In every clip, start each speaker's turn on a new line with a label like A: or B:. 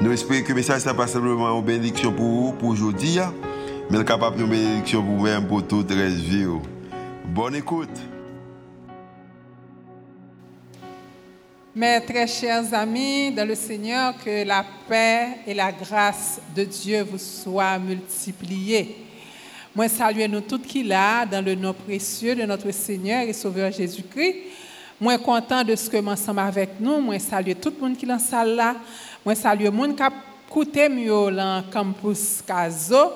A: Nous espérons que le message n'est pas simplement une bénédiction pour vous, pour aujourd'hui, hein. mais capable de bénédiction pour vous-même, pour toute la vie. Oh. Bonne écoute.
B: Mes très chers amis dans le Seigneur, que la paix et la grâce de Dieu vous soient multipliées. Moi, salue nous tous qui là, dans le nom précieux de notre Seigneur et Sauveur Jésus-Christ. Moi, content de ce que ensemble avec nous. Moi, salue tout le monde qui est dans la salle là. Moi, salue le monde qui a écouté dans campus Caso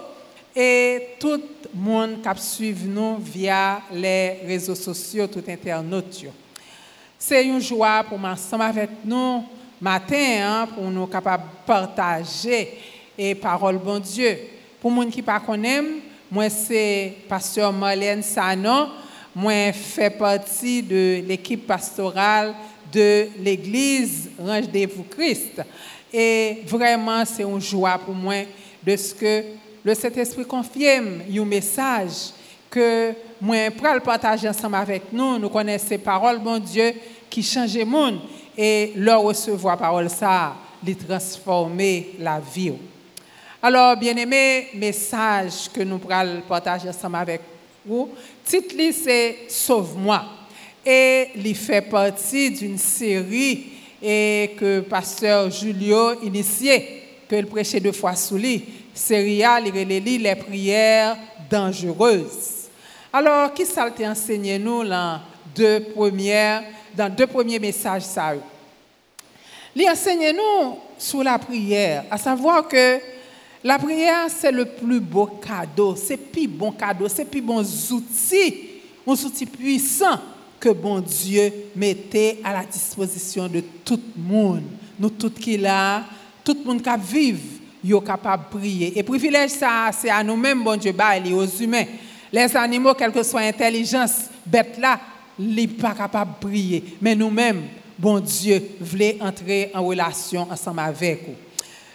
B: et tout le monde qui a suivi nous via les réseaux sociaux, tout internautes. C'est une joie pour ensemble avec nous matin hein, pour nous partager et parole bon Dieu. Pour les gens qui ne pas, moi c'est pasteur Marlène Sanon, moi fais partie de l'équipe pastorale de l'église Rendez-vous Christ. Et vraiment, c'est une joie pour moi de ce que le Saint-Esprit confirme un message que moi, pour le partager ensemble avec nous, nous connaissons ces paroles, bon Dieu, qui changent le monde et leur recevoir parole ça, les transformer la vie. Alors, bien aimé, message que nous pourrons partager ensemble avec vous, titre c'est Sauve-moi. Et il fait partie d'une série et que pasteur Julio initié, que il prêchait deux fois sous lui. Série A, les prières dangereuses. Alors, qui ça t'a enseigné nous dans deux premières, dans deux premiers messages ça? Il enseigne nous sur la prière, à savoir que la prière, c'est le plus beau cadeau, c'est le plus bon cadeau, c'est le plus bon outil, un outil puissant que bon Dieu mettait à la disposition de tout le monde. Nous tous qui là, tout le monde qui vit, est capable de prier. Et privilège ça, c'est à nous-mêmes, bon Dieu, aux humains. Les animaux, quelle que soit l'intelligence, bête là, ils sont pas capables de prier. Mais nous-mêmes, bon Dieu, voulait entrer en relation ensemble avec vous.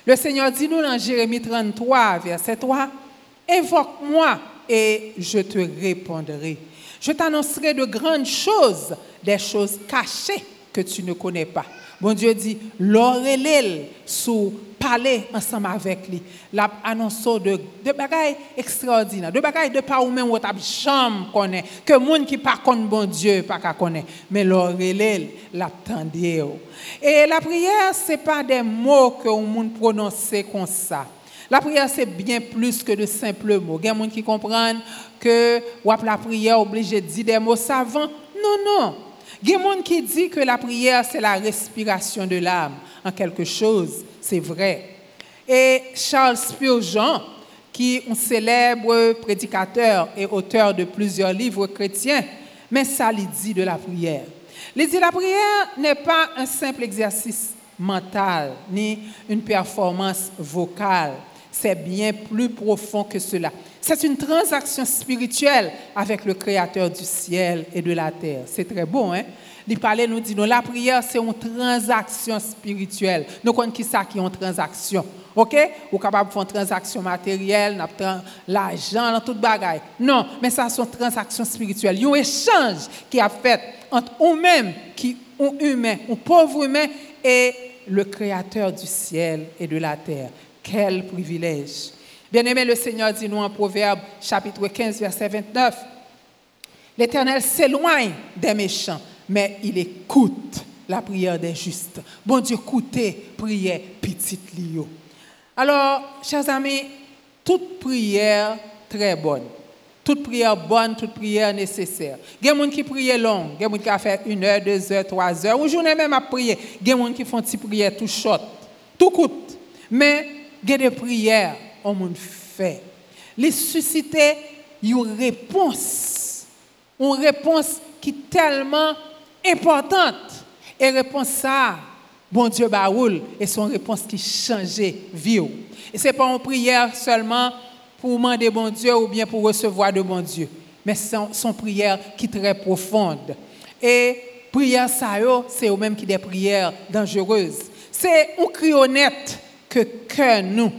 B: Le Seigneur dit nous dans Jérémie 33, verset 3, Invoque-moi et je te répondrai. Je t'annoncerai de grandes choses, des choses cachées que tu ne connais pas. Bon Dieu dit, l'orelel sous parler ensemble avec lui. L'a annoncé de, de bagailles extraordinaires, de bagailles de pas ou même ou chambre connaît, que monde qui pas connaît bon Dieu pas connaît, mais l'orelel l'attendait. Et la prière c'est pas des mots que on monde prononcer comme ça. La prière, c'est bien plus que de simples mots. Il y a gens qui comprennent que la prière obligé de dire des mots savants. Non, non. Il y a qui disent que la prière, c'est la respiration de l'âme en quelque chose. C'est vrai. Et Charles Spurgeon, qui est un célèbre prédicateur et auteur de plusieurs livres chrétiens, mais ça lui dit de la prière. Il dit la prière n'est pas un simple exercice mental ni une performance vocale c'est bien plus profond que cela. C'est une transaction spirituelle avec le Créateur du ciel et de la terre. C'est très beau, hein? Il parlait, nous dit, non, la prière, c'est une transaction spirituelle. Nous connaissons qui ça qui est une transaction. OK? Êtes capable de faire une transaction matérielle, l'argent, dans toute bagaille. Non, mais ça, c'est une transaction spirituelle. Il y a un échange qui a fait entre nous-mêmes, qui un humain, un pauvre humain, et le Créateur du ciel et de la terre. Quel privilège. Bien-aimé, le Seigneur dit nous en Proverbe chapitre 15, verset 29. L'Éternel s'éloigne des méchants, mais il écoute la prière des justes. Bon Dieu, écoutez, prière petite lio. Alors, chers amis, toute prière très bonne. Toute prière bonne, toute prière nécessaire. Il y a des gens qui prient long, il y a des gens qui ont fait une heure, deux heures, trois heures, ou journée même à prier. Il y a des gens qui font des prières tout short, tout coûte. Mais a des prières on monde fait. Les susciter une réponse. Une réponse qui est tellement importante. Et réponse ça, bon Dieu baoul et son réponse qui changeait vie. Et c'est pas une prière seulement pour demander bon Dieu ou bien pour recevoir de bon Dieu, mais son, son prière qui est très profonde. Et prière ça c'est au même qui des prières dangereuses. C'est un cri honnête que nous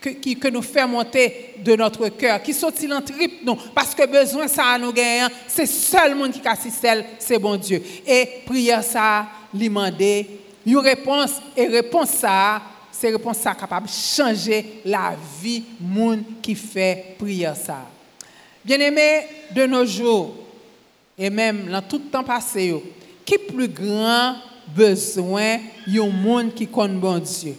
B: que, que, nous fait monter de notre cœur, qui sortit en trip nous, parce que besoin ça nous gagner, c'est seul monde qui assiste, c'est bon Dieu. Et prière ça, demander une réponse, et réponse ça, c'est réponse ça capable de changer la vie monde qui fait prière ça. Bien aimé, de nos jours, et même dans tout le temps passé, qui plus grand besoin un monde qui connaît bon Dieu?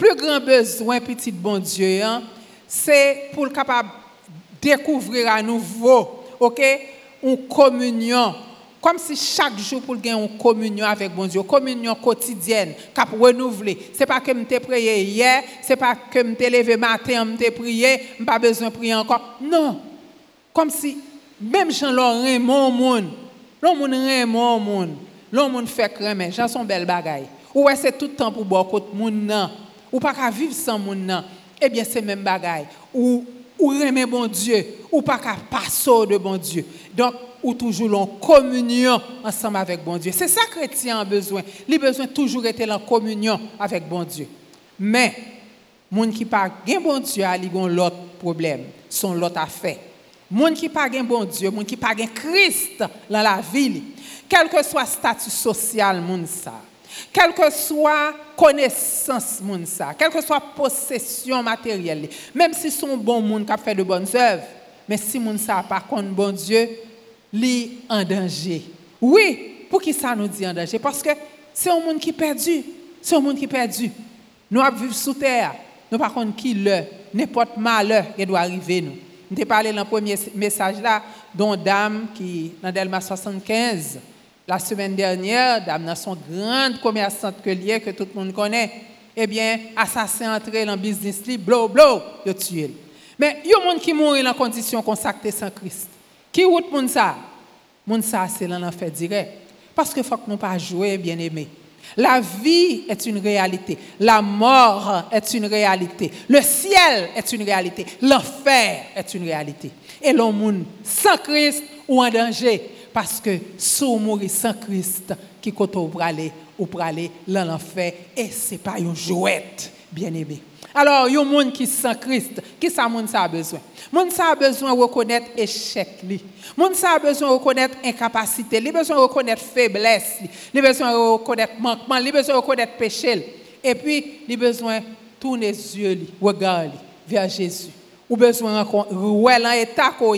B: Plus grand besoin, petit bon Dieu, hein, c'est pour le capable découvrir à nouveau, ok, une communion. Comme si chaque jour pour gagner une communion avec bon Dieu, communion quotidienne, cap renouveler. C'est pas que me prié hier, c'est pas que me levé matin, me prié, pas besoin de prier encore. Non. Comme si même Jean Laurent mon monde, monde mon monde, monde fait cramer, Jean son belle bagaille. Ou c'est tout le temps pour boire côté monde non? Ou pas qu'à vivre sans mon nom, eh bien c'est même bagaille. Ou ou aimer bon Dieu, ou pas qu'à passer de bon Dieu. Donc ou toujours en communion ensemble avec bon Dieu. C'est ça que chrétien a besoin. Il a besoin toujours être en communion avec bon Dieu. Mais monde qui pas gain bon Dieu, a l'autre problème, son l'autre affaire. Monde qui pas bon Dieu, monde qui pas Christ dans la ville, quel que soit statut social monde ça quelle que soit connaissance moun ça, quelle que soit possession matérielle, même si son bon monde qui a fait de bonnes œuvres, mais si moun ça pas contre bon Dieu, li en danger. Oui, pour qui ça nous dit en danger? Parce que c'est un monde qui est perdu, c'est un monde qui est perdu. Nous vivons sous terre, nous par contre qui le n'importe malheur qui doit arriver nous. Nous avons parlé dans le premier message là, dont dame qui dans Delma 75 la semaine dernière, dame son grande commerçante que que tout le monde connaît, eh bien, assassin entré dans le business, blow, blow, il tué. Mais il y a gens qui mourent dans condition consacrée sans Christ. Qui route moun ça? Moun ça, c'est l'enfer direct. Parce que faut que nous pas jouer, bien aimé. La vie est une réalité. La mort est une réalité. Le ciel est une réalité. L'enfer est une réalité. Et l'homme sans Christ ou en danger parce que sous mourir sans Christ, qui côté pour aller ou dans l'enfer, et ce n'est pas une jouette, bien aimé. Alors, il y a monde qui sans Christ, qui ça monde ça a besoin Monde ça a besoin de reconnaître échec li. Monde ça a besoin de reconnaître incapacité, il besoin de reconnaître faiblesse, il besoin de reconnaître manquement, il besoin de reconnaître péché. Et puis, il besoin de tourner les yeux, regarder vers Jésus. Ou besoin de ouais l'état qu'on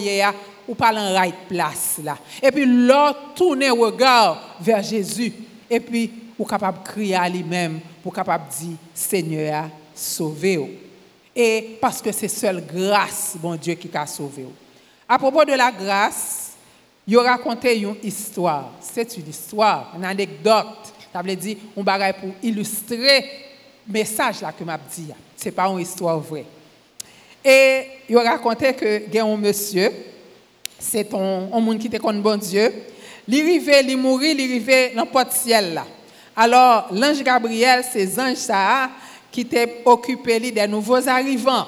B: ou pas en right place là. Et puis l'autre tourner regard vers Jésus et puis ou capable de crier à lui-même pour capable dire Seigneur sauvé et parce que c'est seule grâce bon Dieu qui a sauvé À propos de la grâce, il raconté une histoire. C'est une histoire, une anecdote. Ça veut dire un bagage pour illustrer le message là que m'a dit. C'est pas une histoire vraie. Et il raconté que il y a un monsieur c'est un, monde qui était contre bon Dieu. Il arrivait, il mourit, il arrivait dans le ciel là. Alors, l'ange Gabriel, c'est ange ça qui était occupé des nouveaux arrivants.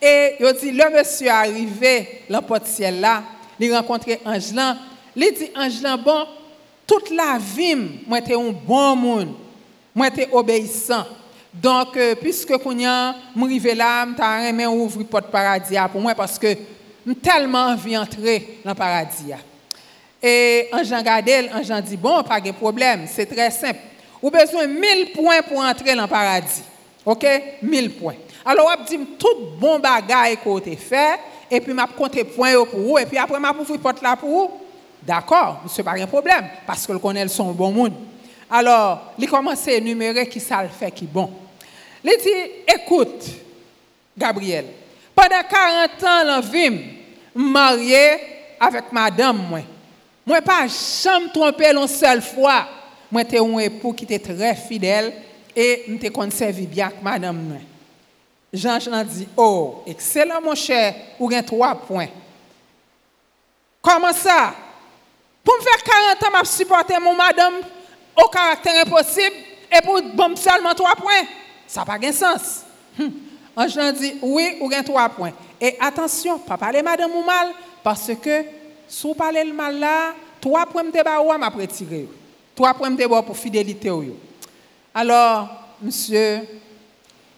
B: Et il dit, le monsieur arrivé dans le ciel là, il rencontré ange là. Il dit, ange là, bon, toute la vie, moi, j'étais un bon monde. Moi, j'étais obéissant. Donc, euh, puisque je suis là, je suis ouvrir porte paradis pour moi parce que tellement envie d'entrer dans le paradis. Et en Jean Gadel, en Jean dit, bon, pas de problème, c'est très simple. Vous avez besoin de 1000 points pour entrer dans le paradis. OK? 1000 points. Alors, vous dit tout bon bagage que fait, et puis je compter points pour vous, et puis après, je vous porte là pour vous. D'accord, ce n'est pas un problème, parce que le connaît son bon monde. Alors, il commence à énumérer qui ça le fait qui bon. Il dit, écoute, Gabriel, pendant 40 ans, dans vie, marié avec madame moi. Moi pas jamais trompé une seule fois. Moi j'étais un époux qui était très fidèle et m'était conservé bien avec madame moi. Jean Jean dit "Oh, excellent mon cher, ou gain trois points." Comment ça? Pour me faire 40 ans m'a supporter mon madame au caractère impossible et pour bon seulement trois points. Ça n'a pas de sens. Hum. Ange dit, oui, ou gain trois points. Et attention, pas parler madame ou mal, parce que si vous parlez le mal là, trois points de bas ou m'a retiré. Trois points de bas pour fidélité. Alors, monsieur,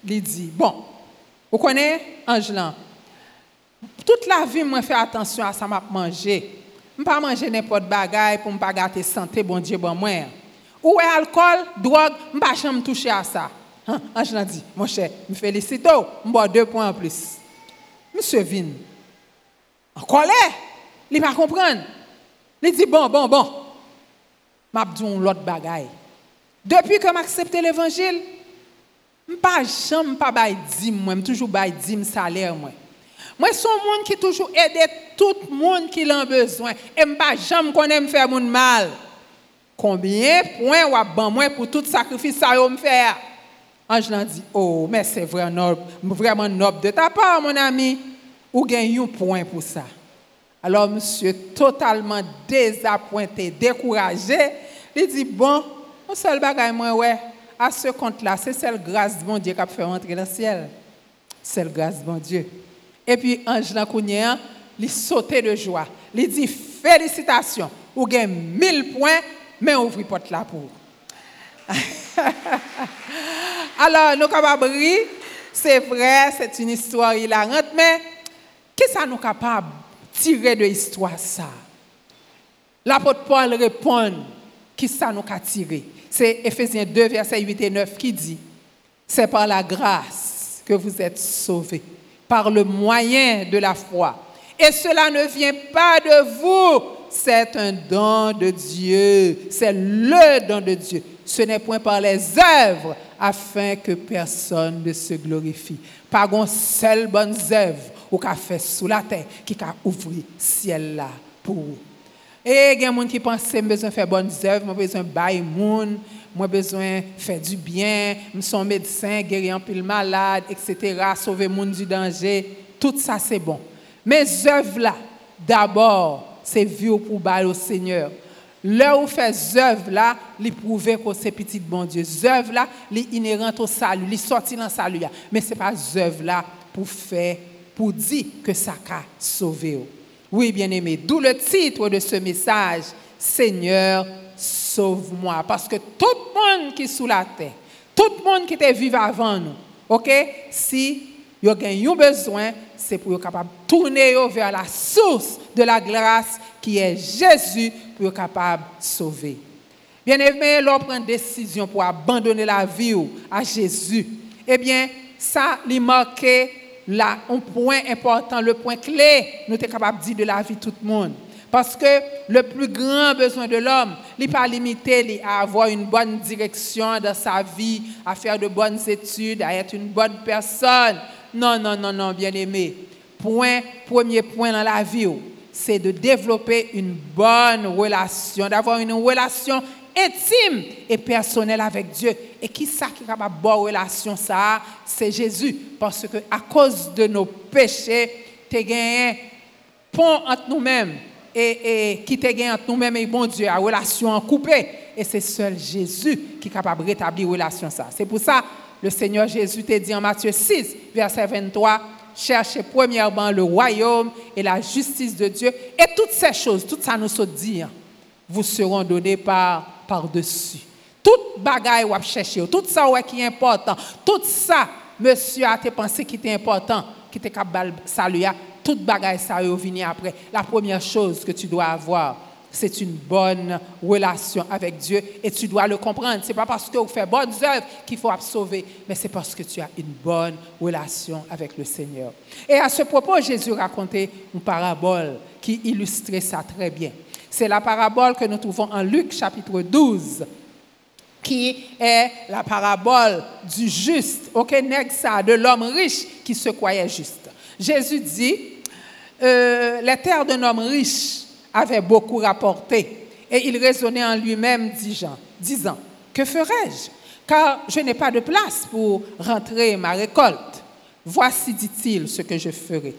B: il dit, bon, vous connaissez Angelan? Toute la vie, moi, fais attention à ça, m'a manger. Je ne pas manger n'importe bagaille pour ne pas gâter santé, bon Dieu, bon moi. Ou est alcool, drogue, je ne pas toucher à ça. Hein? Angelan dit, mon cher, me félicite, je bois deux points en plus. Monsieur Vin, en colère, il va comprendre. Il dit, bon, bon, bon, m'a dit l'autre bagaille. Depuis que accepté l'évangile, je ne pas jamais pas bail dîme moi, toujours bail dîme salaire moi. Moi un monde qui toujours aide tout le monde qui a besoin et je pas jamais connais me faire mon mal. Combien de points ou pour tout sacrifice ça me faire Ange dit "Oh, mais c'est vraiment noble, vraiment noble de ta part mon ami. Ou gagne un point pour ça." Alors monsieur totalement désappointé, découragé, il dit "Bon, mon seul bagage moi ouais, à ce compte-là, c'est celle grâce de mon Dieu qui a fait rentrer dans le ciel. C'est la grâce de mon Dieu. Et puis, Ange Lancounien, il sautait de joie. Il dit Félicitations, vous avez 1000 points, mais ouvrez porte là pour. Alors, nous capables c'est vrai, c'est une histoire hilarante, mais qu'est-ce que nous capables de tirer de l'histoire ça? L'apôtre Paul répond, qu'est-ce que nous a tiré? C'est Ephésiens 2, verset 8 et 9 qui dit, c'est par la grâce que vous êtes sauvés, par le moyen de la foi. Et cela ne vient pas de vous, c'est un don de Dieu, c'est le don de Dieu. Ce n'est point par les œuvres afin que personne ne se glorifie. Pas une seule bonne œuvre ou qu'a fait sous la terre qui a ouvert ciel là pour vous. Et il y a des gens qui pensent que besoin de faire bonnes œuvres, j'ai besoin de bailler besoin de faire du bien, je suis médecin, guérir un peu le malade, etc., sauver le monde du danger. Tout ça, c'est bon. Mes œuvres là, d'abord, c'est vivre pour bailler au Seigneur. Là où fait œuvres là, les prouver que c'est petit bon Dieu. œuvres là, les inhérentes au salut, les sortir dans salut. Mais ce n'est pas œuvres là pour faire, pour dire que ça a sauvé. Oui, bien-aimé, d'où le titre de ce message, Seigneur, sauve-moi. Parce que tout le monde qui est sous la terre, tout le monde qui était vivant avant nous, ok, si il y a un besoin, c'est pour être capable de tourner vers la source de la grâce qui est Jésus pour capable de sauver. Bien-aimé, l'on prend une décision pour abandonner la vie à Jésus. Eh bien, ça, lui marqué là, un point important, le point clé, nous sommes capables de dire de la vie tout le monde. Parce que le plus grand besoin de l'homme, n'est pas limité à avoir une bonne direction dans sa vie, à faire de bonnes études, à être une bonne personne. Non, non, non, non, bien aimé. Point, premier point dans la vie, c'est de développer une bonne relation, d'avoir une relation intime et personnel avec Dieu. Et qui ça qui est capable de bonne relation ça C'est Jésus. Parce que à cause de nos péchés, tu as gagné pont entre nous-mêmes et, qui t'a gagné entre nous-mêmes et bon Dieu, à relation coupée. Et c'est seul Jésus qui est capable de rétablir relation ça. C'est pour ça le Seigneur Jésus t'a dit en Matthieu 6, verset 23, cherchez premièrement le royaume et la justice de Dieu. Et toutes ces choses, tout ça nous se dit, vous seront données par par-dessus. Tout bagaille ou chercher, tout ça qui est important, tout ça, monsieur a pensé qui était important, qui était capable saluer, tout bagaille ça venir après. La première chose que tu dois avoir, c'est une bonne relation avec Dieu et tu dois le comprendre. Ce n'est pas parce que vous faites bonnes œuvres qu'il faut sauver, mais c'est parce que tu as une bonne relation avec le Seigneur. Et à ce propos, Jésus racontait une parabole qui illustrait ça très bien. C'est la parabole que nous trouvons en Luc chapitre 12, qui est la parabole du juste, ok, ça, de l'homme riche qui se croyait juste. Jésus dit, euh, les terres d'un homme riche avaient beaucoup rapporté, et il raisonnait en lui-même, disant, disant, que ferai-je? Car je n'ai pas de place pour rentrer ma récolte. Voici, dit-il, ce que je ferai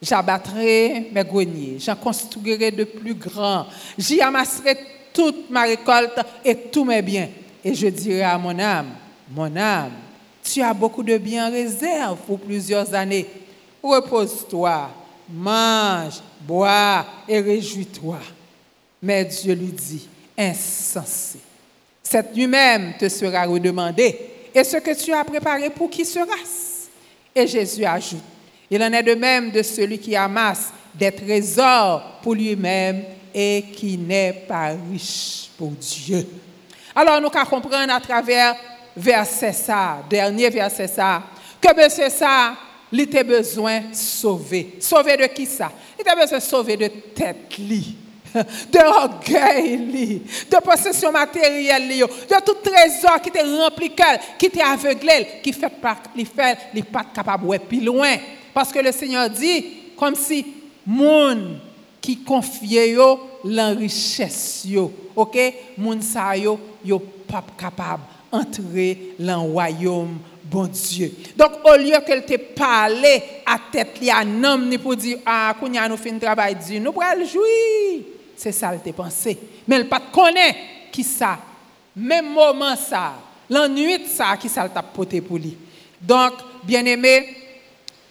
B: J'abattrai mes greniers, j'en construirai de plus grands, j'y amasserai toute ma récolte et tous mes biens. Et je dirai à mon âme, mon âme, tu as beaucoup de biens en réserve pour plusieurs années. Repose-toi, mange, bois et réjouis-toi. Mais Dieu lui dit, insensé. Cette nuit même te sera redemandé. Et ce que tu as préparé pour qui sera-ce Et Jésus ajoute, il en est de même de celui qui amasse des trésors pour lui-même et qui n'est pas riche pour Dieu. Alors nous qu'à comprendre à travers verset ça, dernier verset ça, que monsieur ça, il était besoin de sauver. Sauver de qui ça Il était besoin de sauver de tête li, de orgueil de possession matérielle de tout trésor qui était rempli qui était aveuglé, qui fait pas, il fait, pas capable de plus loin. Parce que le Seigneur dit, comme si monde qui confiait l'enrichesse OK? Moun sa yo yo pas capable entrer dans le royaume Dieu. Donc au lieu qu'elle te parle à tête li à nom ni pour dire ah kounya nous fin travail Dieu, nous le jouir. C'est ça elle te pensé. Mais elle pas connaît qui ça. Même moment ça, l'ennui ça qui ça t'a porté pour lui. Donc bien-aimé,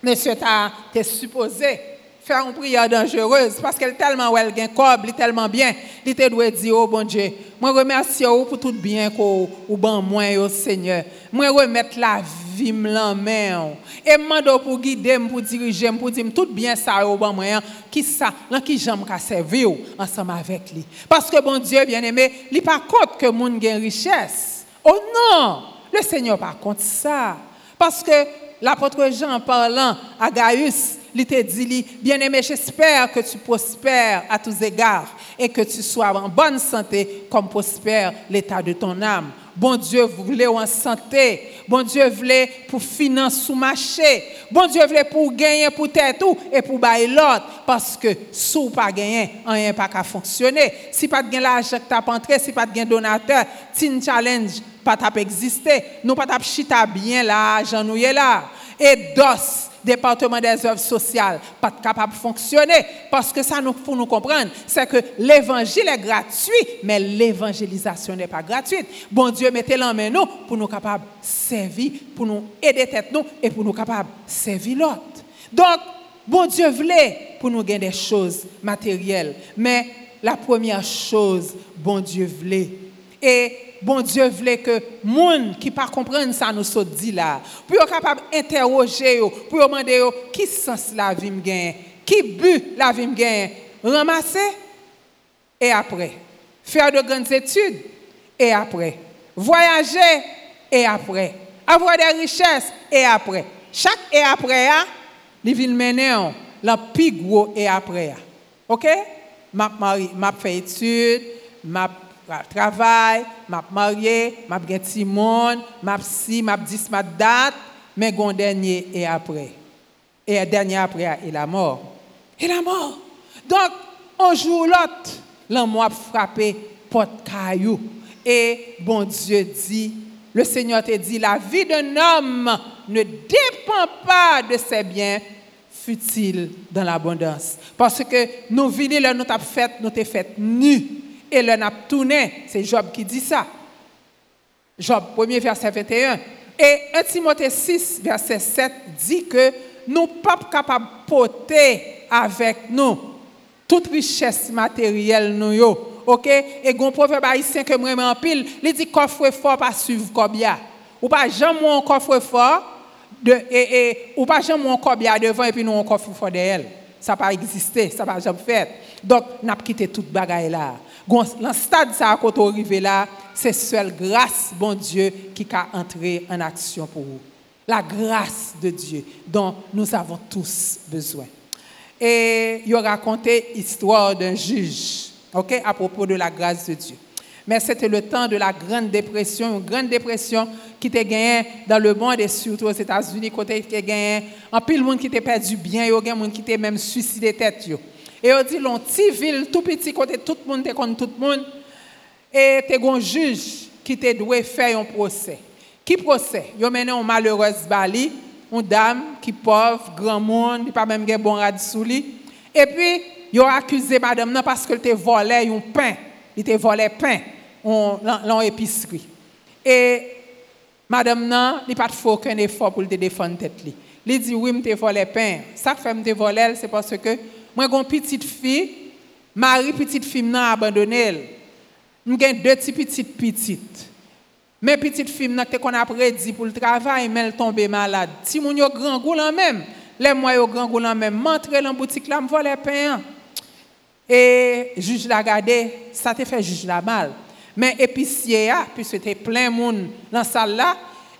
B: monsieur t'a supposé faire une prière dangereuse parce qu'elle est tellement elle gain elle est tellement bien, il te doit dire oh bon Dieu, moi remercie vous pour tout bien que ou ban moi au Seigneur. Moi remettre la vie en main et mando pour guider pour diriger pour dire tout bien ça au ban moi qui ça là qui j'aime ka servir ensemble avec lui. Parce que bon Dieu bien-aimé, il pas compte que monde gain richesse. Oh non, le Seigneur pas compte ça. Parce que l'apôtre Jean parlant à Gaius il te dit, bien-aimé, j'espère que tu prospères à tous égards et que tu sois en bonne santé comme prospère l'état de ton âme. Bon Dieu voulait en santé. Bon Dieu voulait pour financer sous marché. Bon Dieu voulait pour gagner pour tête tout et pour bailler l'autre. Parce que sous pas gagner, rien pas qu'à fonctionner. Si pas de l'argent que tu as entré, si pas de donateur, tin challenge pas t'a exister. Nous pas t'a chita bien l'argent nous là. Et dos département des œuvres sociales pas capable de fonctionner. Parce que ça nous faut nous comprendre c'est que l'évangile est gratuit mais l'évangélisation n'est pas gratuite. Bon Dieu mettez-le en main nous pour nous capables de servir pour nous aider tête nous et pour nous capables de servir l'autre. Donc bon Dieu voulait pour nous gagner des choses matérielles. Mais la première chose bon Dieu voulait et bon Dieu voulait que monde qui pas comprendre ça nous soit dit là pour être capable interroger pour demander qui sens la vie me qui but la vie me gagne? Ramasser et après. Faire de grandes études et après. Voyager et après. Avoir des richesses et après. Chaque et après a les villes mener la plus gros et après OK? M'a fait études travail, m'a marié, m'a gen ti monde, m'a si, m'a dis ma date, mais gon dernier et après. Et dernier après et la mort. Et la mort. Donc un jour l'autre, l'amour a frappé porte caillou et bon Dieu dit le Seigneur te dit la vie d'un homme ne dépend pas de ses biens futiles dans l'abondance parce que nous venons là nous t'a fait nous fait nus et le n'a tourné. C'est Job qui dit ça. Job, 1er verset 21. Et 1 Timothée 6, verset 7 dit que nous ne sommes pas capables de porter avec nous toute richesse matérielle nous OK? Et gon proverbe haïtien que moi en pile, il dit coffre fort pas suivre cobia. Ou pas jamais mon coffre fort de et, et ou pas jamais mon cobia devant et puis nous on coffre fort derrière. Ça pas existé, ça pas jamais fait. Donc n'a quitté toute bagaille là. Dans stade ça quand on arrive là, c'est seule grâce bon Dieu qui a entré en action pour vous. La grâce de Dieu dont nous avons tous besoin. Et il a raconté l'histoire d'un juge, ok, à propos de la grâce de Dieu. Mais c'était le temps de la Grande Dépression, une Grande Dépression qui était gagnée dans le monde et surtout aux États-Unis, côté qui gagné, en pile monde qui était perdu bien, il y a des gens qui étaient même suicidé tête. Et on dit, l'on petit ville, tout petit côté, tout le monde était contre tout le monde. Et tu un juge qui te doit faire un procès. Qui procès? Il a mené une malheureuse bali, une dame qui pauvre, grand monde, pas même un bon radis sous lui. Et puis, il a accusé madame non parce qu'elle te volé un pain. Il te volé pain en épicerie. Et madame nan, li pas fait aucun effort pour te défendre tête. Li dit oui, m'te volé pain. Ça fait m'te volé, c'est parce que moi j'ai une petite fille, Marie petite fille nan abandonné. J'ai deux petites petites. Mais petite fille nan te qu'on a prédit pour le travail, mais elle tombe malade. Si moun yo grand goût même, les moi yo grand goût même, m'entre dans boutique là, me voler pain. Et juge l'a gardé, ça te fait juge la mal. Mais épicier, puis c'était plein de monde dans la salle là,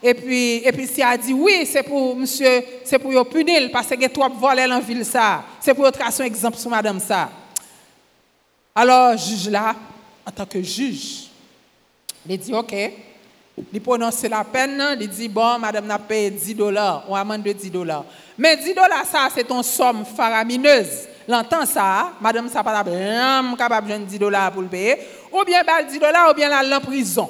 B: et puis épicier a dit oui, c'est pour monsieur, c'est pour yo punir parce que toi volé dans ville ça. C'est pour tracer un exemple sur madame ça. Alors juge là, en tant que juge, il dit OK, il prononce la peine, il dit bon, madame n'a payé 10 dollars, on amende de 10 dollars. Mais 10 dollars ça c'est une somme faramineuse. L'entend ça, madame ça pas capable de 10 dollars pour le payer, ou bien 10 dollars ou bien la en prison.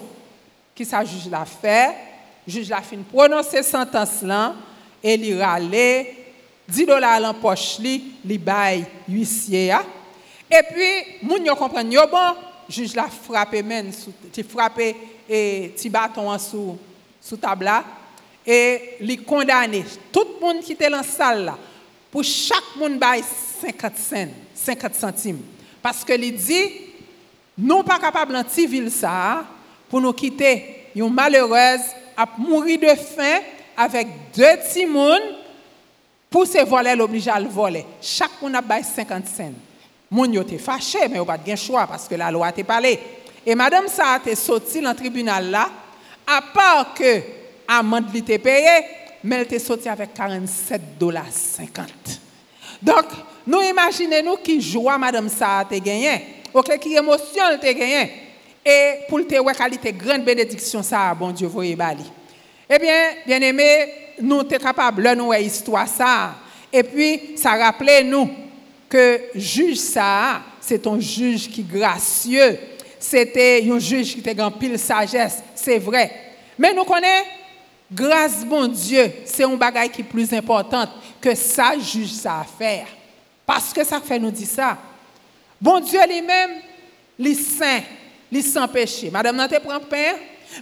B: Qui ça juge l'a fait, juge l'a fin prononcer sentence là et il râle 10 dollars en poche li, li bail huissier et puis moun yo comprend yo bon, juge l'a frappé men tu frappé et ti bâton sous sous table là et li condamné tout le monde qui était dans la pour chaque monde bail 50 cents, 50 centimes. Parce que il dit, nous pas capables dans ville ça pour nous quitter une malheureuse à mourir de faim avec deux petits pour se voler l'oblige à le voler. Chaque monde a bail 50 cents. Moun yo te fâché mais on pas de choix parce que la loi t'a parlé. Et madame ça a sorti dans le tribunal là à part que amende li te payé mais elle était sortie avec 47 dollars 50. Donc nous imaginons qui joie madame ça a gagné. OK, qui émotion te gagné. Et pour te voir qualité grande bénédiction ça bon Dieu voyez bali. Eh bien, bien aimé, nous sommes capables de nous histoire ça. Et puis, ça rappelait nous que juge ça, c'est un juge qui est gracieux. C'était un juge qui a pile sagesse, c'est vrai. Mais nous connaissons, grâce bon Dieu, c'est un bagage qui est plus important que ça juge ça à faire. Parce que ça fait nous dire ça. Bon Dieu lui-même, il saint, il sans péché. Madame Nante prend pain,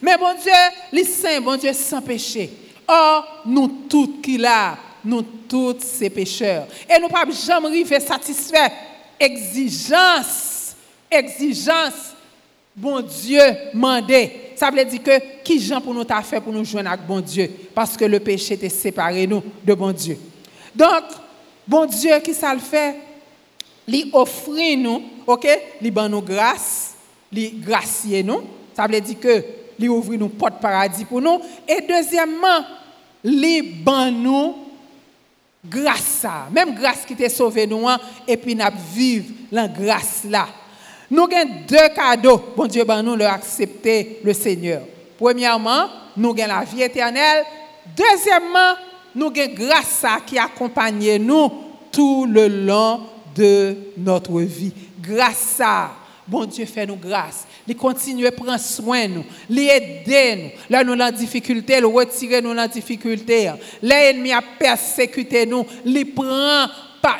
B: mais bon Dieu, il saint, bon Dieu sans péché. Or, nous tous qui là, nous tous ces pécheurs. Et nous ne pouvons jamais arriver satisfaire. Exigence, exigence, bon Dieu mandé. Ça veut dire que qui Jean pour nous t'a fait pour nous joindre avec bon Dieu? Parce que le péché t'a séparé nous de bon Dieu. Donc, Bon Dieu qui ça le fait, il offre nous, OK, il ban nous grâce, il gracier nous. Ça veut dire que il ouvre nous porte paradis pour nous et deuxièmement, il ban nous grâce même grâce qui t'a sauvé nous hein, et puis n'a vivre la grâce là. Nous avons deux cadeaux. Bon Dieu, nous leur accepter le Seigneur. Premièrement, nous avons la vie éternelle. Deuxièmement, nous avons grâce à qui accompagne nous tout le long de notre vie. Grâce à bon Dieu fait nous grâce. Il continue à prendre soin de nous, il aider nous. Là, nous dans difficulté, il retire nous dans difficulté. L'ennemi a persécuté nous, il prend,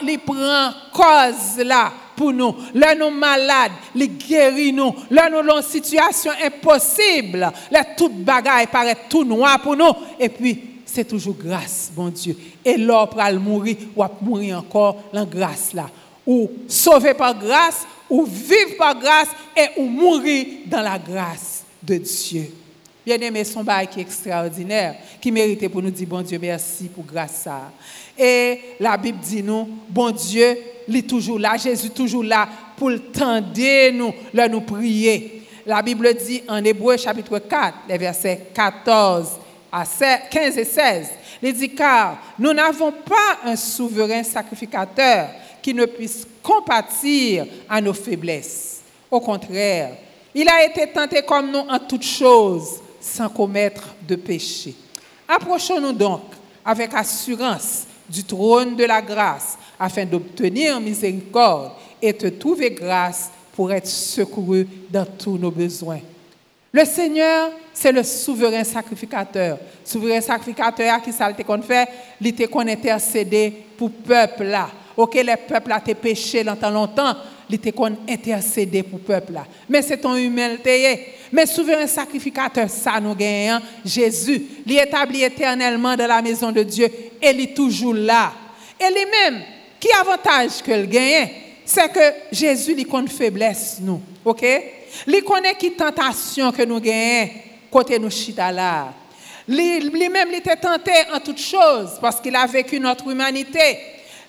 B: il prend cause là pour nous. Là, nous malades, il guérit nous. Là, nous dans une situation impossible. Là, toute bagaille paraît tout noir pour nous. Et puis, c'est toujours grâce, bon Dieu. Et l'or pour mourir, ou mourir encore dans grâce là. Ou sauver par grâce, ou vivre par grâce, et ou mourir dans la grâce de Dieu. Bien aimé, son bail qui est extraordinaire, qui méritait pour nous dire, bon Dieu, merci pour grâce ça. Et la Bible dit nous, bon Dieu, il est toujours là, Jésus toujours là pour tendre nous, là nous prier. La Bible dit en Hébreu chapitre 4, les versets 14 à 15 et 16. Il dit car nous n'avons pas un souverain sacrificateur qui ne puisse compatir à nos faiblesses. Au contraire, il a été tenté comme nous en toutes choses, sans commettre de péché. Approchons-nous donc avec assurance du trône de la grâce, afin d'obtenir miséricorde et de trouver grâce pour être secouru dans tous nos besoins. Le Seigneur, c'est le souverain sacrificateur. Souverain sacrificateur qui ça qu'on fait, il était qu'on intercédé pour le peuple là. OK, le peuple a été péché longtemps longtemps, il était qu'on intercédé pour le peuple. Mais c'est ton humilité. Mais souverain sacrificateur, ça nous gagne, Jésus. Il est établi éternellement dans la maison de Dieu et il est toujours là. Et lui-même, qui avantage que le gagne, c'est que Jésus lui connaît faiblesse nous, OK? Il connaît qui tentation que nous gagnons côté nous chita là. Lui-même, il était tenté en toutes choses parce qu'il a vécu notre humanité.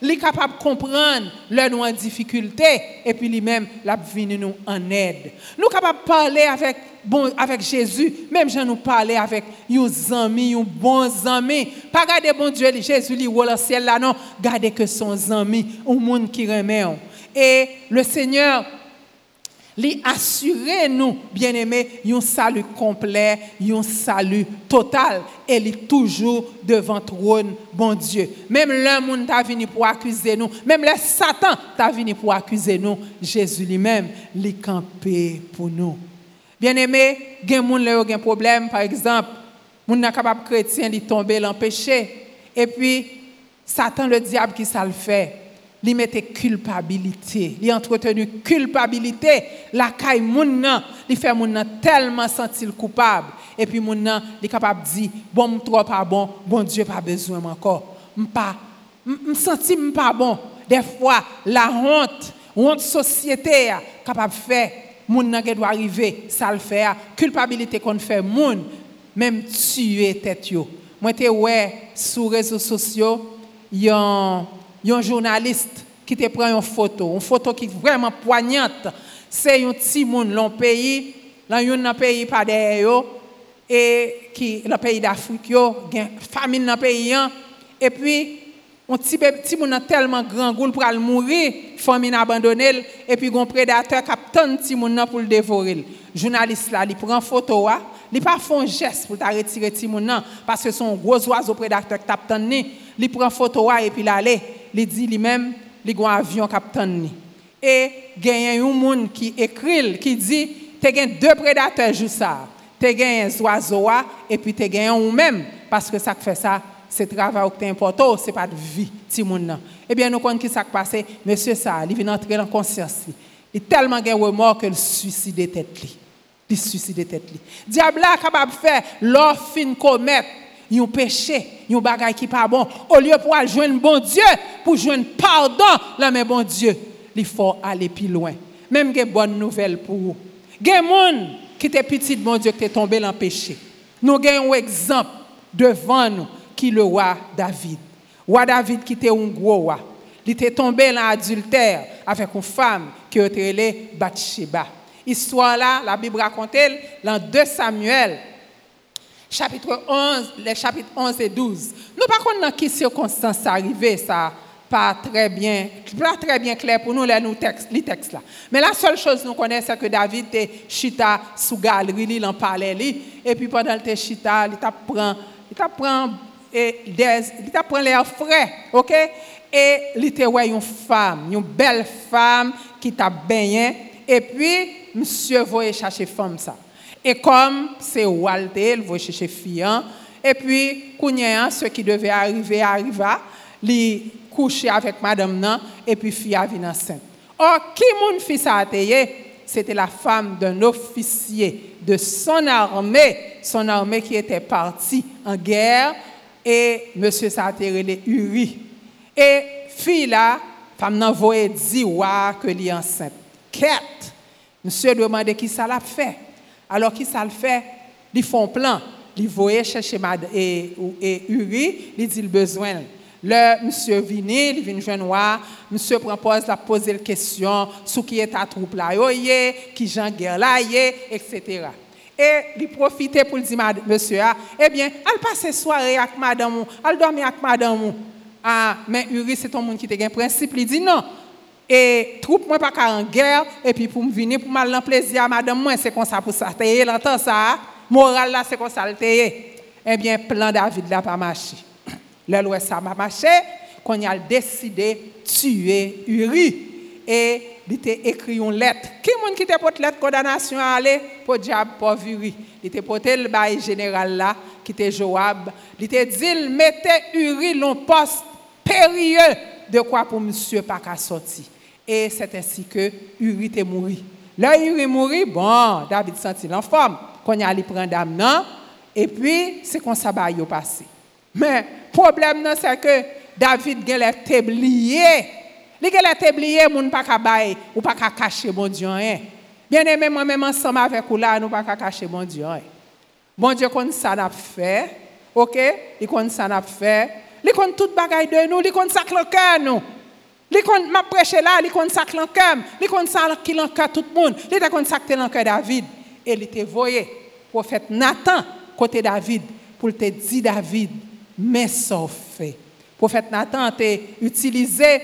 B: Est capable de comprendre le nous en difficulté et puis lui-même, il a venu nous en aide. Nous sommes capables de parler avec, Jésus, même je nous parler avec nos amis, nos bons amis. Pas garder bon Dieu, Jésus, lui, le ciel là, non. Gardez que son ami, un monde qui remet. Et le Seigneur, lui assurer nous, bien-aimés, un salut complet, un salut total. Et est toujours devant trône, bon Dieu. Même le monde t'a venu pour accuser nous, même le Satan t'a venu pour accuser nous, Jésus lui-même, il campé pour nous. Bien-aimés, il y a un problème, par exemple, mon n'est capable chrétien, il tomber le péché. Et puis, Satan, le diable, qui ça le fait? Il mettait culpabilité, il entretenu culpabilité, la caille moun il fait moun tellement sentir coupable et puis moun nan, il capable dire bon trop pas bon, bon Dieu pas besoin encore. M'pas me senti pas bon. Des fois la honte, honte société capable faire moun nan qui doit arriver, ça le fait, culpabilité qu'on fait moun même tuer tête yo. Moi te ouais sur réseaux sociaux, yon un journaliste qui te prend une photo, une photo qui est vraiment poignante. C'est un petit monde dans le pays, dans un pays pas derrière, et qui le pays d'Afrique, il y a famine dans le pays. Hein. Et puis, un petit, petit monde tellement grand goût pour mourir, famine abandonnée, et puis un prédateur qui a petit monde pour le dévorer. Le journaliste là, il prend photo, hein. il pas fait un geste pour retirer petit monde parce que son gros oiseau prédateur qui t'a il prend une photo et puis il allait il dit lui-même, il a un avion. Et il y a un monde qui écrit, qui dit, tu as deux prédateurs ça. Tu as un oiseau et puis tu as un même. Parce que ça fait ça, c'est travail qui est important, ce n'est pas de vie. Eh bien, nous connaissons qui s'est passé. Monsieur ça, il vient entrer dans la conscience. Il est tellement de remords que le suicide. Il suicide tête. Diable est capable de un péché, un bagage qui pas bon. Au lieu pour aller joindre bon Dieu, pour joindre pardon, là mais bon Dieu, il faut aller plus loin. Même des bonne nouvelle pour vous. Des gens qui étaient petits, bon Dieu, qui est tombé dans le péché. Nous avons un exemple devant nous qui le roi David. Roi David qui était un gros roi. Il était tombé dans l'adultère avec une femme qui était Bathsheba. Histoire là, la Bible raconte dans 2 Samuel chapitre 11, les chapitres 11 et 12. Nous pas connaissons dans quelles circonstances arrivé, ça pas très bien, pas très bien clair pour nous les, textes, les textes là. Mais la seule chose que nous connaissons, c'est que David était chita sous galerie, il en parlait, et puis pendant le chita, il il et des, il t'apprend l'air frais, ok? Et il était ouais une femme, une belle femme qui t'a baigné, et puis monsieur voyait chercher femme ça. Et comme c'est Walter, il va chercher fille. Et puis, ce qui devait arriver arriva, il coucher avec madame nan, et puis fille a venu enceinte. Or, qui mon fils a été C'était la femme d'un officier de son armée, son armée qui était partie en guerre, et monsieur les Uri. Et fille là, femme n'a voyé dire que est enceinte. Quête. Monsieur demandait qui ça l'a fait. Alors, qui ça le fait Ils font plan. Ils voyaient chercher et, et Uri, ils disent le besoin. Le monsieur vient, il vient joindre monsieur prend pause, la poser la question sur qui est ta troupe là, qui Jean guerre là, etc. Et il profite pour dire monsieur, ah, eh bien, elle passe soirée avec madame, elle dormir avec madame. Ah, mais Uri, c'est ton monde qui te un principe, il dit non. Et troupe moi pas en guerre et puis pour me venir pour mal plaisir à madame moi c'est comme ça pour ça t'es l'entend ça moral là c'est comme ça le Eh bien plan David là pas marché. Le loi ça m'a marché qu'on a décidé tuer Uri et il était écrit une lettre. Qui monde qui était porte lettre condamnation à aller pour diable pour Uri. Il était porté le bail général là qui était Joab. Il était dit mettez Uri dans poste périlleux de quoi pour monsieur pas sortir. Et c'est ainsi que Uri est mort. Là, il est mort, bon, David senti l'enfant. Quand il a prendre dame, non, et puis, c'est qu'on ça va passé. Mais, le problème, c'est que David a été oublié. Il a été oublié, il pas qu'à ou pas cacher mon Dieu. Hein. Bien aimé, moi-même, ensemble avec vous là, nous pas cacher mon Dieu. Hein. Bon Dieu, qu'on ça n'a fait, ok? Il qu'on ça n'a fait. Il connaît tout bagaille de nous, il connaît ça que le cœur nous. Il connaît m'a prêché là, connaît ça que le cœur, connaît ça qui l'encœur tout le monde. Il connaît ça que l'encœur David et il était voyé prophète Nathan côté David pour te dire David mais ça fait. Prophète Nathan a utilisé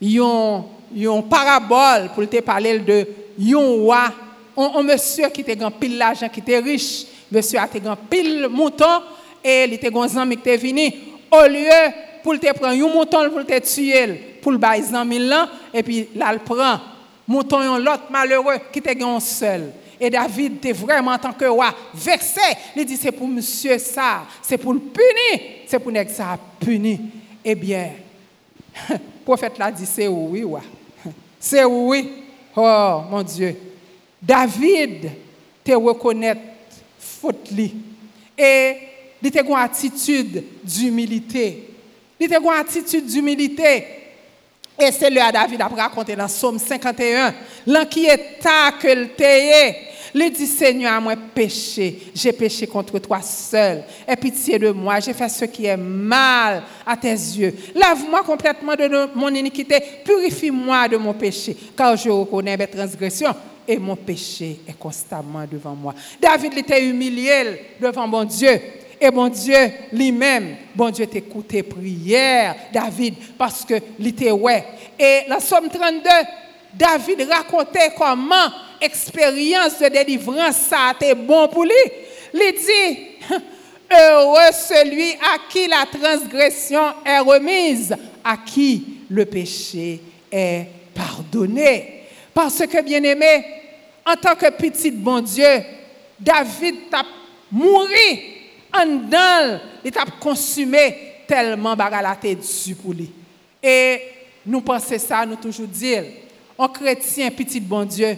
B: une, une parabole pour te parler de un roi, un, monsieur qui était grand pile l'argent, qui était riche, monsieur a grand pile mouton et il grand ami qui était venu au lieu pour te prendre un mouton pour te tuer pour le bailler 100 000 ans et puis là il prend mouton l'autre malheureux qui était un seul et David était vraiment en tant que roi vexé. Il dit c'est pour monsieur ça, c'est pour le punir, c'est pour que ça punir. Eh bien, le prophète l'a dit c'est oui, ouais. C'est oui? Oh mon Dieu. David te reconnaît faute. Et il a une attitude d'humilité. Il a une attitude d'humilité. Et c'est là David a raconté dans Psaume 51, l'enquiéta que le dit, Seigneur, moi péché, j'ai péché contre toi seul. Aie pitié de moi, j'ai fait ce qui est mal à tes yeux. Lave-moi complètement de mon iniquité, purifie-moi de mon péché, car je reconnais mes transgressions et mon péché est constamment devant moi. David était humilié devant mon Dieu. Et mon Dieu lui-même, bon Dieu t'écoute tes prières, David, parce que était ouais. Et la Somme 32, David racontait comment expérience de délivrance, ça a été bon pour lui. Il dit, heureux celui à qui la transgression est remise, à qui le péché est pardonné. Parce que, bien aimé, en tant que petit bon Dieu, David a mouru en dedans, il a consumé tellement de dessus pour lui. Et nous pensons ça, nous toujours dire, en chrétien, petit bon Dieu,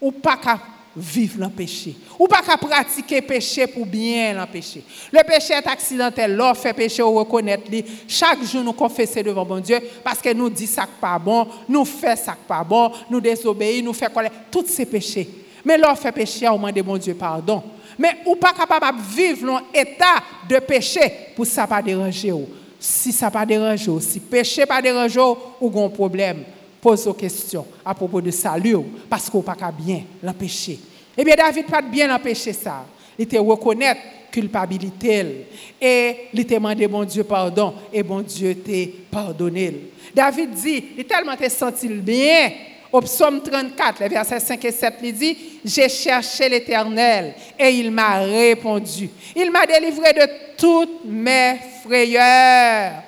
B: ou pas qu'à vivre le péché. Ou pas qu'à pratiquer péché pour bien le péché. Le péché est accidentel. L'on fait péché, ou reconnaître lui. Chaque jour, nous confessons devant bon Dieu parce que nous dit ça pas bon, nous fait ça pas bon, nous désobéissons, nous fait colère. Tous ces péchés. Mais l'on fait péché, on demande bon Dieu pardon. Mais ou pas capable de vivre dans état de péché pour ça pas déranger. Si ça pas déranger, si péché pas déranger, ou un problème pose aux questions à propos de salut, parce qu'on pas bien l'empêcher. Eh bien, David pas bien l'empêcher ça. Il était reconnaître culpabilité et il était demandé bon Dieu pardon et bon Dieu t'a pardonné. David dit, il tellement senti bien. Au psaume 34, verset 5 et 7, il dit, j'ai cherché l'Éternel et il m'a répondu. Il m'a délivré de toutes mes frayeurs.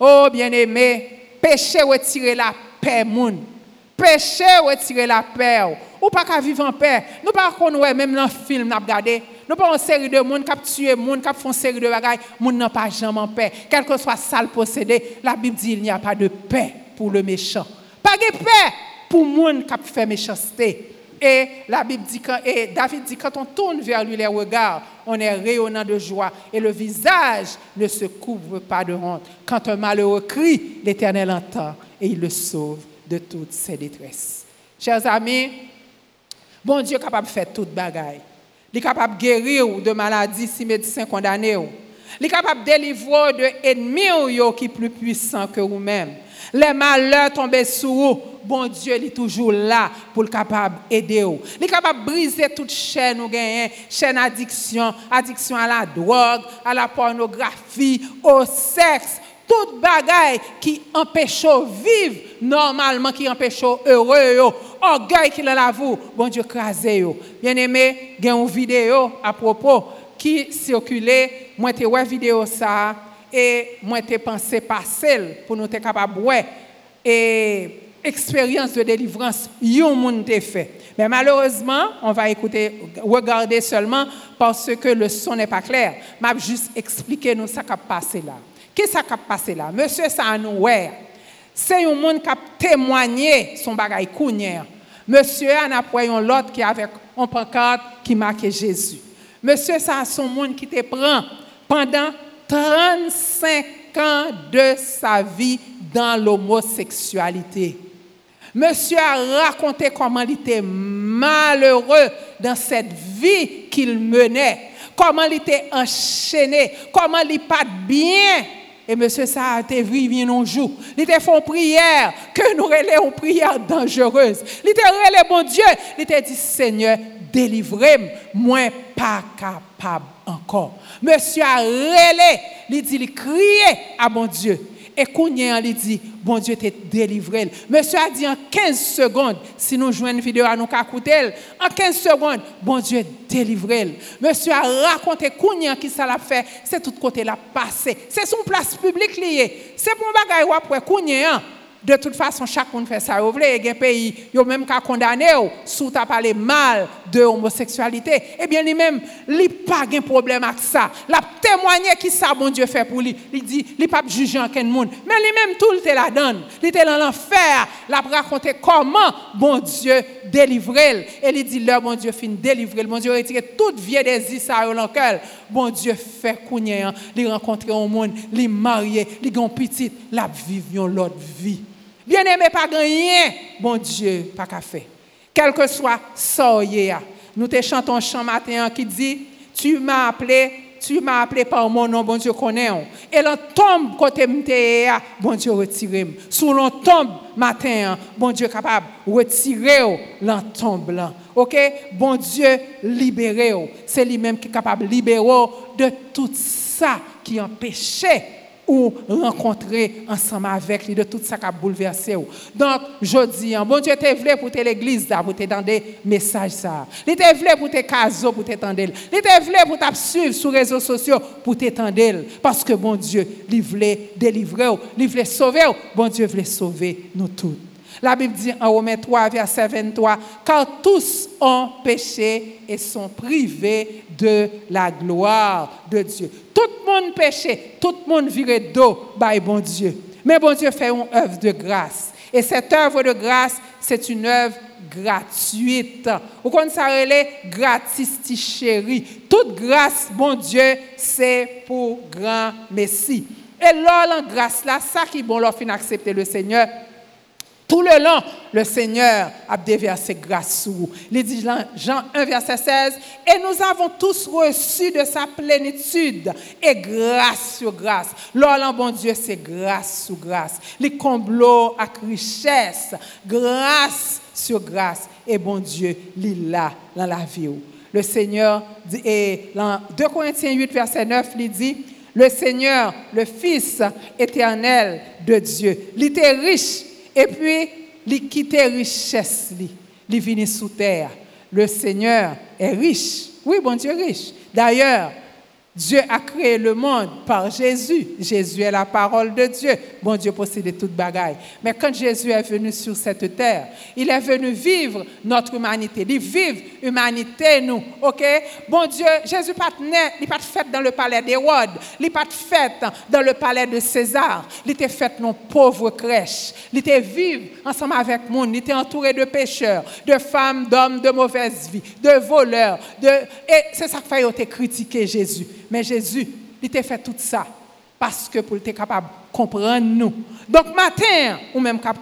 B: Oh bien-aimé, péché retirer la paix moun. Péché retirer la paix. Ou pas qu'à vivre en paix. Nous pas qu'on même dans le film n'a regardé. Nous pas série de monde qui tué monde, qui font une série de bagailles, monde n'a pas jamais en paix. Quel que soit ça le possédé, la Bible dit il n'y a pas de paix pour le méchant. Pas de paix pour monde qui fait méchanceté. Et la Bible dit et David dit quand on tourne vers lui les regards, on est rayonnant de joie et le visage ne se couvre pas de honte. Quand un malheureux crie, l'Éternel entend et il le sauve de toutes ses détresses. Chers amis, bon Dieu est capable de faire toute bagaille. Il est capable de guérir de maladies si médecins condamnés. Il est capable de délivrer de ennemis qui sont plus puissants que vous-même. Les malheurs tombent sur vous, bon Dieu est toujours là pour le capable d'aider. Il est capable de briser toute chaîne ou gagner, chaîne addiction, addiction à la drogue, à la pornographie, au sexe, toute bagaille qui empêche vivre normalement, qui empêche heureux, orgueil qui la vous, bon Dieu crasé Bien aimé, il y a une vidéo à propos qui circulait, moi j'ai une vidéo ça et moi j'ai pensé passer pour nous être capable et expérience de délivrance, yon monde fait. Mais malheureusement, on va écouter, regarder seulement parce que le son n'est pas clair. M'a juste expliquer nous ça qui passé là. Qu'est-ce qui passé là? Monsieur ça c'est un monde qui a témoigné son bagage counière. Monsieur en a pris un l'autre qui avec un pancarte qui marquait Jésus. Monsieur, ça a son monde qui te prend pendant 35 ans de sa vie dans l'homosexualité. Monsieur a raconté comment il était malheureux dans cette vie qu'il menait, comment il était enchaîné, comment il pas bien. Et monsieur, ça a été vu un jour. Il était fait une prière, que nous relais une prière dangereuse. Il était relais, bon Dieu. Il était dit, Seigneur, délivrez-moi, moi pas capable Monsieur a relais, il dit, il criait à mon Dieu. Et Kounien lui dit, bon Dieu t'a délivré. Monsieur a dit en 15 secondes, si nous jouons une vidéo à nous écouter, en 15 secondes, bon Dieu délivré. Monsieur a raconté Kounien qui ça l'a fait, c'est tout côté l'a passé. C'est son place publique liée. C'est pour ou après Kounien de toute façon, monde fait ça. Vous il y a un pays, il même qu'à condamner sous parlé mal de homosexualité. Eh bien, lui-même, il pas de problème avec ça. Il a témoigné qui ça, bon Dieu, fait pour lui. Il dit, il pas jugé en quel monde. Mais lui-même, tout, il la donne. Il était dans l'enfer. Il a raconté comment, bon Dieu, délivrer. Et il dit, leur bon Dieu, fin délivrer. Bon Dieu, retiré toute vieille désir, ça, dans cœur. Bon Dieu, fait qu'on il rencontrer un monde, il marié, il a petit, il a l'autre vie. Bien-aimé, pas rien, bon Dieu, pas faire. Quel que soit ça, nous te chantons un chant matin qui dit, tu m'as appelé, tu m'as appelé par mon nom, bon Dieu connaît. Et l'on tombe côté m'te, bon Dieu retire. Sous l'on tombe matin, bon Dieu capable retirer l'on tombe là. OK? Bon Dieu libérer. C'est lui-même qui est capable de libérer de tout ça qui empêchait ou rencontrer ensemble avec lui de tout ça qui a bouleversé. Donc, je dis, hein, bon Dieu te voulu pour l'église, pour te donner des messages. Ça. Il te voulu pour te caser, pour t'étendre. Il te voulu pour te suivre sur les réseaux sociaux, pour t'étendre. Parce que bon Dieu, il voulait délivrer, il voulait sauver. Bon Dieu voulait sauver nous tous. La Bible dit en Romains 3, verset 23, car tous ont péché et sont privés de la gloire de Dieu. Tout le monde péché, tout le monde viré d'eau, by bon Dieu. Mais bon Dieu fait une œuvre de grâce. Et cette œuvre de grâce, c'est une œuvre gratuite. Vous connaissez ça, gratis, chéri. Toute grâce, bon Dieu, c'est pour grand Messie. Et là, la grâce là, ça qui bon, leur fin accepter le Seigneur, tout le long, le Seigneur a déversé grâce sur vous. Il dit Jean 1, verset 16, et nous avons tous reçu de sa plénitude et grâce sur grâce. L'or, bon Dieu, c'est grâce sur grâce. Les comblots à richesse, grâce sur grâce. Et bon Dieu, il là dans la vie. Le Seigneur, et dans 2 Corinthiens 8, verset 9, il dit, le Seigneur, le Fils éternel de Dieu, il était riche et puis, il quitte richesse, il vient sous terre. Le Seigneur est riche. Oui, bon Dieu riche. D'ailleurs, Dieu a créé le monde par Jésus. Jésus est la parole de Dieu. Bon Dieu possède toute bagaille. Mais quand Jésus est venu sur cette terre, il est venu vivre notre humanité. Il vit humanité, nous. OK? Bon Dieu, Jésus pas né, il pas fait dans le palais d'Hérode. Il pas fait dans le palais de César. Il était fait dans pauvre crèche. Il était vivre ensemble avec nous. Il était entouré de pécheurs, de femmes, d'hommes de mauvaise vie, de voleurs. Et c'est ça qu'il fallait critiquer Jésus. Mais Jésus, il t'a fait tout ça parce que pour être capable de comprendre nous. Donc, matin, ou même cap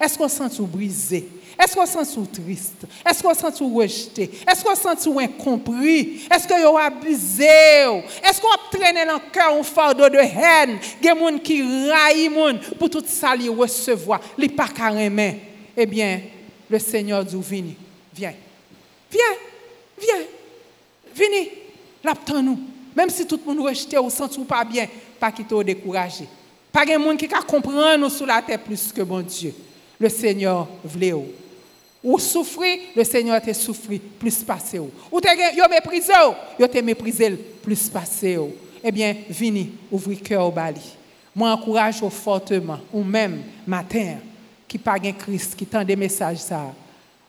B: est-ce qu'on sent tout brisé? Est-ce qu'on sent tout triste? Est-ce qu'on sent tout rejeté? Est-ce qu'on sent tout incompris? Est-ce qu'on a abusé? Est-ce qu'on a traîné dans le cœur un fardeau de haine? Il y a des gens qui raillent pour tout ça, les recevoir, les pas carrément. Eh bien, le Seigneur dit, viens, viens, viens, viens, viens, l'attend nous. Même si tout le monde rejette ou sent ou pas bien, pas qu'il te découragé. Pas de monde qui comprendre nous sur la terre plus que bon Dieu. Le Seigneur voulait ou. Ou souffrir, le Seigneur te souffri plus passé ou. Ou te méprisé ou, te méprisé plus passé ou. Eh bien, vini, ouvri cœur au bali. Moi encourage fortement, ou même matin, qui pas Christ, qui tend des messages ça.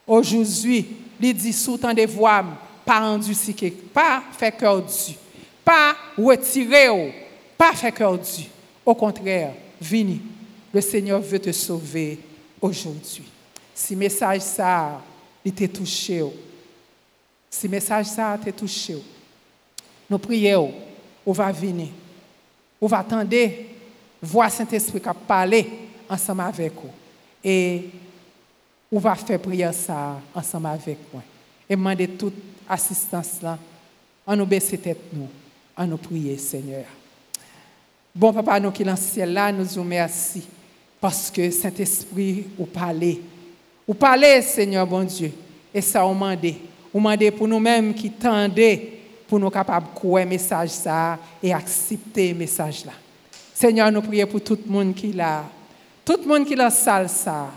B: Aujourd'hui, il dit sous tant de voix, pas rendu si pas fait cœur du pas retirer, pas faire cœur du. Au contraire, vini. Le Seigneur veut te sauver aujourd'hui. Si message ça, il t'a touché, si message ça t'a touché, nous prions, on va venir, on va attendre, voir Saint-Esprit qui parler ensemble avec vous. Et on va faire prière ça ensemble avec moi. Et demander toute assistance là, en nous baisser tête nous, en nous prier, Seigneur. Bon papa, nous qui dans ciel là, nous vous merci. Parce que Saint-Esprit, vous parlez. Vous parlez, Seigneur bon Dieu. Et ça, vous demandez. Vous demandez pour nous-mêmes qui tendez, pour nous capables de croire message ça et accepter message là. Seigneur, nous prions pour tout le monde qui là. Tout le monde qui la salle ça.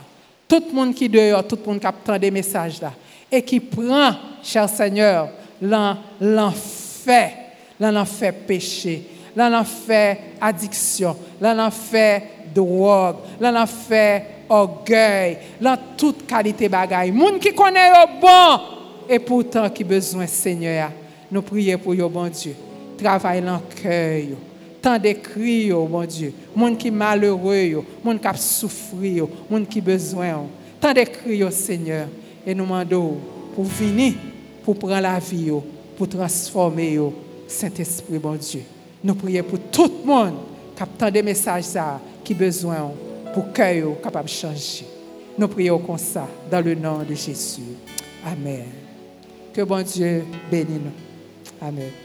B: Tout le monde qui dehors, tout le monde qui attend des messages là. Et qui prend, cher Seigneur, l'enfer, l'enfer péché, l'enfer addiction, l'enfer drogue, l'enfer orgueil, dans toute qualité bagaille. Monde qui connaît au bon et pourtant qui besoin Seigneur. Nous prions pour yo bon Dieu. Travaille dans cœur tant de cris, mon Dieu. Monde qui malheureux, monde qui a souffert, monde qui besoin. Tant de cris, Seigneur. Et nous demandons pour venir, pour prendre la vie, pour transformer, Saint-Esprit, bon Dieu. Nous prions pour tout le monde qui a tant de messages qui besoin pour que capable de changer. Nous prions comme ça, dans le nom de Jésus. Amen. Que bon Dieu bénisse nous. Amen.